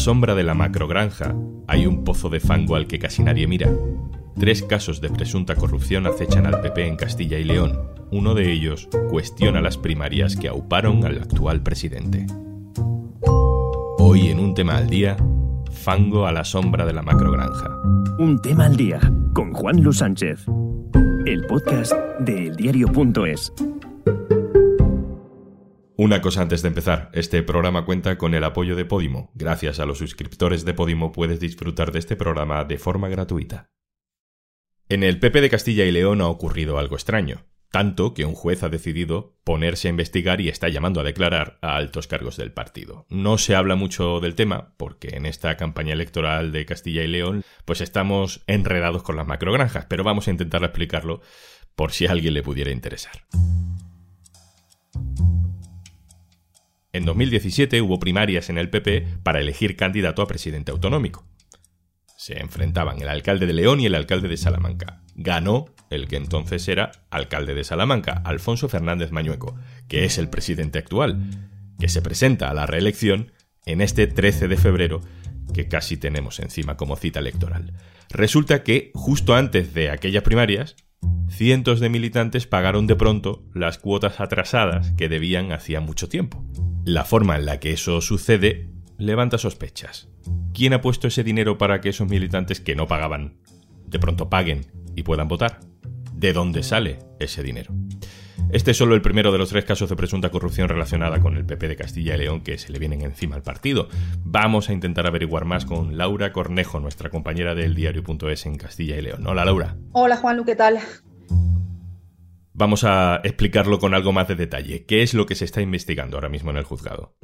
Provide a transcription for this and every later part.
sombra de la macrogranja hay un pozo de fango al que casi nadie mira. Tres casos de presunta corrupción acechan al PP en Castilla y León. Uno de ellos cuestiona las primarias que auparon al actual presidente. Hoy en un tema al día, fango a la sombra de la macrogranja. Un tema al día con Juan Luis Sánchez. El podcast de eldiario.es. Una cosa antes de empezar, este programa cuenta con el apoyo de Podimo. Gracias a los suscriptores de Podimo puedes disfrutar de este programa de forma gratuita. En el PP de Castilla y León ha ocurrido algo extraño, tanto que un juez ha decidido ponerse a investigar y está llamando a declarar a altos cargos del partido. No se habla mucho del tema, porque en esta campaña electoral de Castilla y León, pues estamos enredados con las macrogranjas, pero vamos a intentar explicarlo por si a alguien le pudiera interesar. En 2017 hubo primarias en el PP para elegir candidato a presidente autonómico. Se enfrentaban el alcalde de León y el alcalde de Salamanca. Ganó el que entonces era alcalde de Salamanca, Alfonso Fernández Mañueco, que es el presidente actual, que se presenta a la reelección en este 13 de febrero que casi tenemos encima como cita electoral. Resulta que justo antes de aquellas primarias, cientos de militantes pagaron de pronto las cuotas atrasadas que debían hacía mucho tiempo. La forma en la que eso sucede levanta sospechas. ¿Quién ha puesto ese dinero para que esos militantes que no pagaban de pronto paguen y puedan votar? ¿De dónde sale ese dinero? Este es solo el primero de los tres casos de presunta corrupción relacionada con el PP de Castilla y León que se le vienen encima al partido. Vamos a intentar averiguar más con Laura Cornejo, nuestra compañera del diario.es en Castilla y León. Hola Laura. Hola Juanlu, ¿qué tal? Vamos a explicarlo con algo más de detalle. ¿Qué es lo que se está investigando ahora mismo en el juzgado?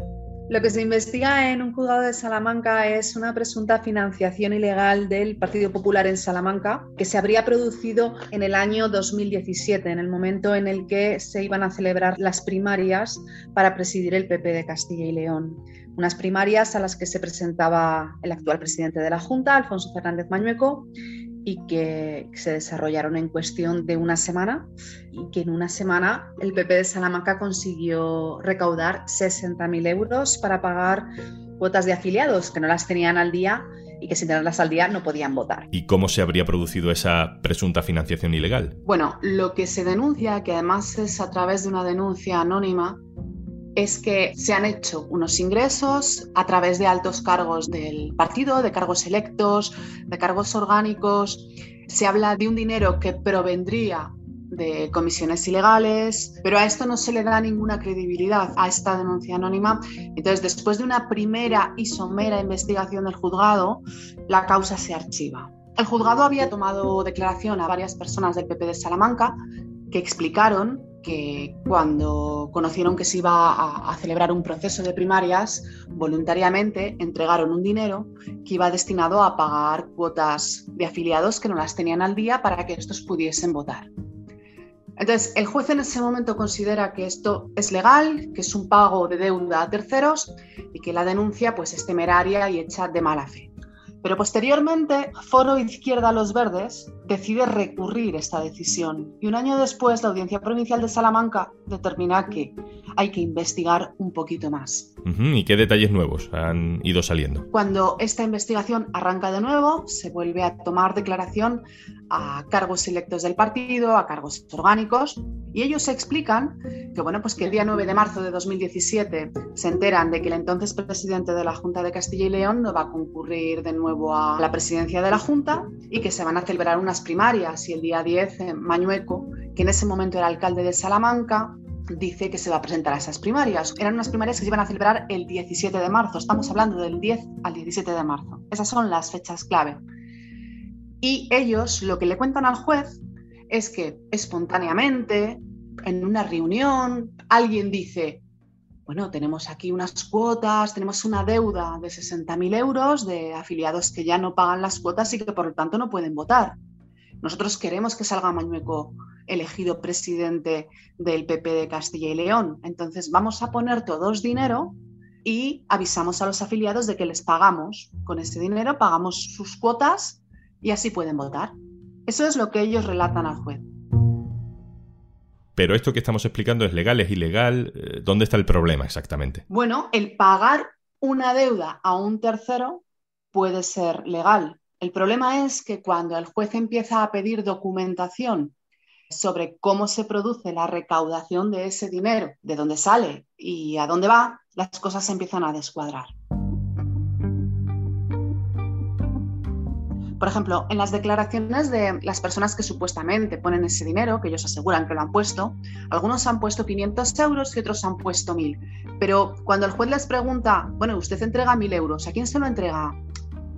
Lo que se investiga en un juzgado de Salamanca es una presunta financiación ilegal del Partido Popular en Salamanca que se habría producido en el año 2017, en el momento en el que se iban a celebrar las primarias para presidir el PP de Castilla y León. Unas primarias a las que se presentaba el actual presidente de la Junta, Alfonso Fernández Mañueco, y que se desarrollaron en cuestión de una semana y que en una semana el PP de Salamanca consiguió recaudar 60.000 euros para pagar cuotas de afiliados que no las tenían al día y que sin tenerlas al día no podían votar. ¿Y cómo se habría producido esa presunta financiación ilegal? Bueno, lo que se denuncia, que además es a través de una denuncia anónima, es que se han hecho unos ingresos a través de altos cargos del partido, de cargos electos, de cargos orgánicos. Se habla de un dinero que provendría de comisiones ilegales, pero a esto no se le da ninguna credibilidad a esta denuncia anónima. Entonces, después de una primera y somera investigación del juzgado, la causa se archiva. El juzgado había tomado declaración a varias personas del PP de Salamanca que explicaron que cuando conocieron que se iba a, celebrar un proceso de primarias, voluntariamente entregaron un dinero que iba destinado a pagar cuotas de afiliados que no las tenían al día para que estos pudiesen votar. Entonces, el juez en ese momento considera que esto es legal, que es un pago de deuda a terceros y que la denuncia pues, es temeraria y hecha de mala fe. Pero posteriormente, Foro Izquierda Los Verdes decide recurrir esta decisión y un año después la Audiencia Provincial de Salamanca determina que hay que investigar un poquito más. ¿Y qué detalles nuevos han ido saliendo? Cuando esta investigación arranca de nuevo, se vuelve a tomar declaración a cargos electos del partido, a cargos orgánicos, y ellos explican que, bueno, pues que el día 9 de marzo de 2017 se enteran de que el entonces presidente de la Junta de Castilla y León no va a concurrir de nuevo a la presidencia de la Junta y que se van a celebrar unas primarias y el día 10 Mañueco, que en ese momento era alcalde de Salamanca, dice que se va a presentar a esas primarias. Eran unas primarias que se iban a celebrar el 17 de marzo. Estamos hablando del 10 al 17 de marzo. Esas son las fechas clave. Y ellos lo que le cuentan al juez es que espontáneamente, en una reunión, alguien dice, bueno, tenemos aquí unas cuotas, tenemos una deuda de 60.000 euros de afiliados que ya no pagan las cuotas y que por lo tanto no pueden votar. Nosotros queremos que salga Mañueco elegido presidente del PP de Castilla y León. Entonces vamos a poner todos dinero y avisamos a los afiliados de que les pagamos. Con ese dinero pagamos sus cuotas y así pueden votar. Eso es lo que ellos relatan al juez. Pero esto que estamos explicando es legal, es ilegal. Eh, ¿Dónde está el problema exactamente? Bueno, el pagar una deuda a un tercero puede ser legal. El problema es que cuando el juez empieza a pedir documentación sobre cómo se produce la recaudación de ese dinero, de dónde sale y a dónde va, las cosas se empiezan a descuadrar. Por ejemplo, en las declaraciones de las personas que supuestamente ponen ese dinero, que ellos aseguran que lo han puesto, algunos han puesto 500 euros y otros han puesto 1.000. Pero cuando el juez les pregunta, bueno, usted entrega 1.000 euros, ¿a quién se lo entrega?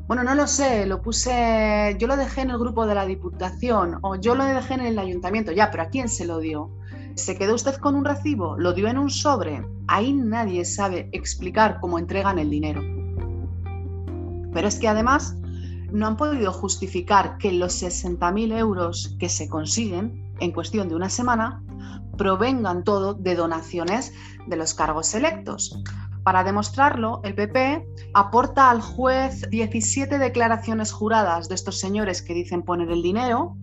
Bueno, no lo sé, lo puse, yo lo dejé en el grupo de la Diputación o yo lo dejé en el ayuntamiento, ya, pero ¿a quién se lo dio? ¿Se quedó usted con un recibo? ¿Lo dio en un sobre? Ahí nadie sabe explicar cómo entregan el dinero. Pero es que además no han podido justificar que los 60.000 euros que se consiguen en cuestión de una semana provengan todo de donaciones de los cargos electos. Para demostrarlo, el PP aporta al juez 17 declaraciones juradas de estos señores que dicen poner el dinero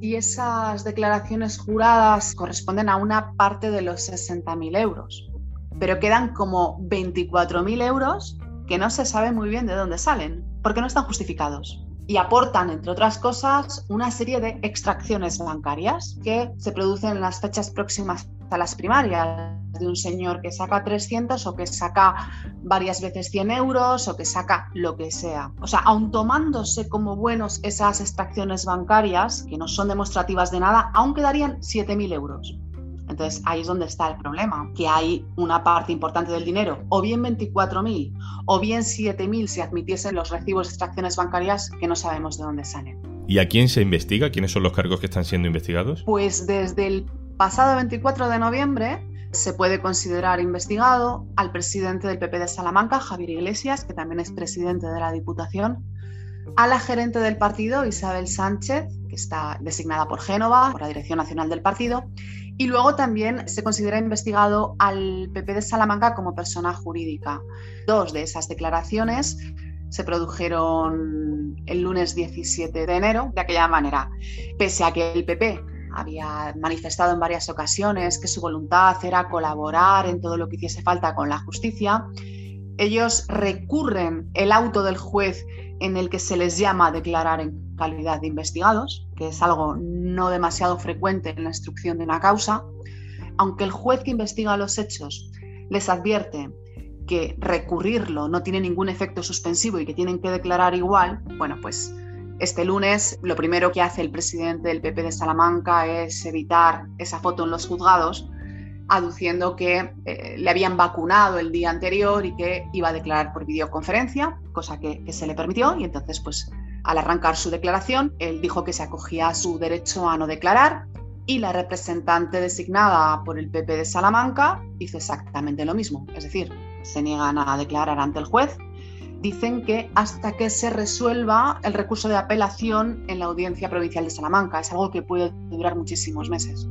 y esas declaraciones juradas corresponden a una parte de los 60.000 euros. Pero quedan como 24.000 euros que no se sabe muy bien de dónde salen porque no están justificados y aportan, entre otras cosas, una serie de extracciones bancarias que se producen en las fechas próximas a las primarias, de un señor que saca 300 o que saca varias veces 100 euros o que saca lo que sea. O sea, aun tomándose como buenos esas extracciones bancarias, que no son demostrativas de nada, aún quedarían 7.000 euros. Entonces ahí es donde está el problema, que hay una parte importante del dinero, o bien 24.000, o bien 7.000 si admitiesen los recibos de extracciones bancarias que no sabemos de dónde salen. ¿Y a quién se investiga? ¿Quiénes son los cargos que están siendo investigados? Pues desde el pasado 24 de noviembre se puede considerar investigado al presidente del PP de Salamanca, Javier Iglesias, que también es presidente de la Diputación, a la gerente del partido, Isabel Sánchez, que está designada por Génova, por la Dirección Nacional del Partido, y luego también se considera investigado al PP de Salamanca como persona jurídica. Dos de esas declaraciones se produjeron el lunes 17 de enero de aquella manera. Pese a que el PP había manifestado en varias ocasiones que su voluntad era colaborar en todo lo que hiciese falta con la justicia, ellos recurren el auto del juez en el que se les llama a declarar en calidad de investigados, que es algo no demasiado frecuente en la instrucción de una causa, aunque el juez que investiga los hechos les advierte que recurrirlo no tiene ningún efecto suspensivo y que tienen que declarar igual, bueno, pues este lunes lo primero que hace el presidente del PP de Salamanca es evitar esa foto en los juzgados, aduciendo que eh, le habían vacunado el día anterior y que iba a declarar por videoconferencia, cosa que, que se le permitió y entonces pues al arrancar su declaración, él dijo que se acogía a su derecho a no declarar y la representante designada por el PP de Salamanca hizo exactamente lo mismo, es decir, se niegan a declarar ante el juez. Dicen que hasta que se resuelva el recurso de apelación en la Audiencia Provincial de Salamanca, es algo que puede durar muchísimos meses.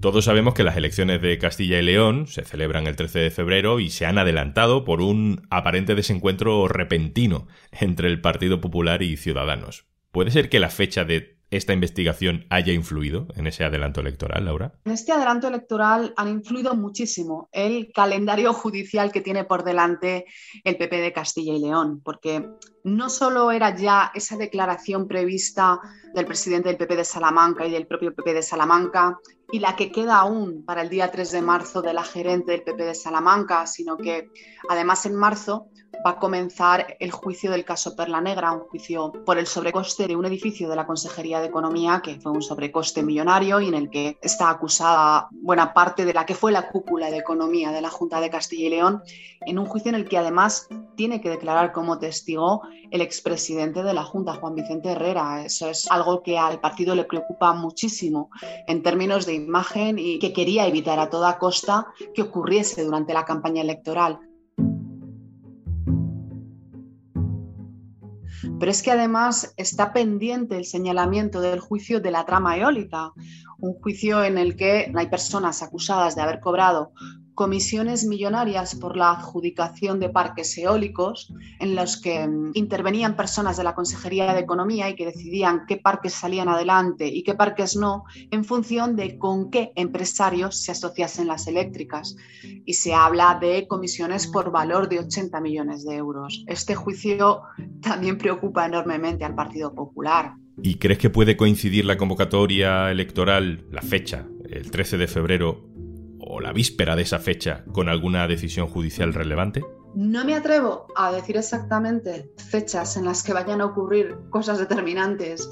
Todos sabemos que las elecciones de Castilla y León se celebran el 13 de febrero y se han adelantado por un aparente desencuentro repentino entre el Partido Popular y Ciudadanos. ¿Puede ser que la fecha de esta investigación haya influido en ese adelanto electoral, Laura? En este adelanto electoral han influido muchísimo el calendario judicial que tiene por delante el PP de Castilla y León, porque no solo era ya esa declaración prevista del presidente del PP de Salamanca y del propio PP de Salamanca y la que queda aún para el día 3 de marzo de la gerente del PP de Salamanca, sino que además en marzo va a comenzar el juicio del caso Perla Negra, un juicio por el sobrecoste de un edificio de la Consejería de Economía, que fue un sobrecoste millonario y en el que está acusada buena parte de la que fue la cúpula de economía de la Junta de Castilla y León, en un juicio en el que además tiene que declarar como testigo el expresidente de la Junta, Juan Vicente Herrera. Eso es algo que al partido le preocupa muchísimo en términos de imagen y que quería evitar a toda costa que ocurriese durante la campaña electoral. Pero es que además está pendiente el señalamiento del juicio de la trama eólica, un juicio en el que hay personas acusadas de haber cobrado comisiones millonarias por la adjudicación de parques eólicos en los que mm, intervenían personas de la Consejería de Economía y que decidían qué parques salían adelante y qué parques no en función de con qué empresarios se asociasen las eléctricas. Y se habla de comisiones por valor de 80 millones de euros. Este juicio también preocupa enormemente al Partido Popular. ¿Y crees que puede coincidir la convocatoria electoral, la fecha, el 13 de febrero, o la víspera de esa fecha con alguna decisión judicial relevante? No me atrevo a decir exactamente fechas en las que vayan a ocurrir cosas determinantes,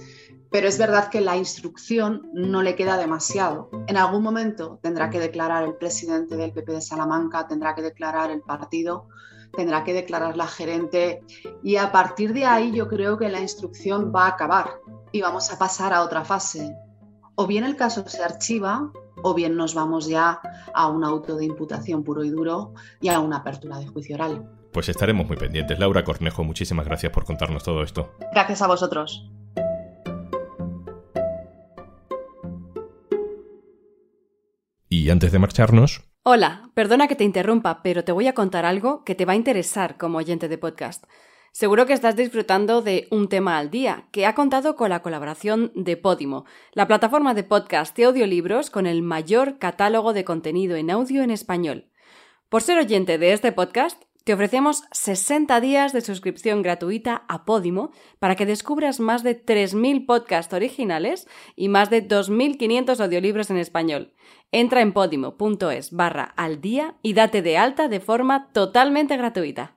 pero es verdad que la instrucción no le queda demasiado. En algún momento tendrá que declarar el presidente del PP de Salamanca, tendrá que declarar el partido, tendrá que declarar la gerente y a partir de ahí yo creo que la instrucción va a acabar y vamos a pasar a otra fase. O bien el caso se archiva o bien nos vamos ya a un auto de imputación puro y duro y a una apertura de juicio oral. Pues estaremos muy pendientes. Laura Cornejo, muchísimas gracias por contarnos todo esto. Gracias a vosotros. Y antes de marcharnos... Hola, perdona que te interrumpa, pero te voy a contar algo que te va a interesar como oyente de podcast. Seguro que estás disfrutando de Un tema al día, que ha contado con la colaboración de Podimo, la plataforma de podcast y audiolibros con el mayor catálogo de contenido en audio en español. Por ser oyente de este podcast, te ofrecemos 60 días de suscripción gratuita a Podimo para que descubras más de 3.000 podcasts originales y más de 2.500 audiolibros en español. Entra en podimo.es barra al día y date de alta de forma totalmente gratuita.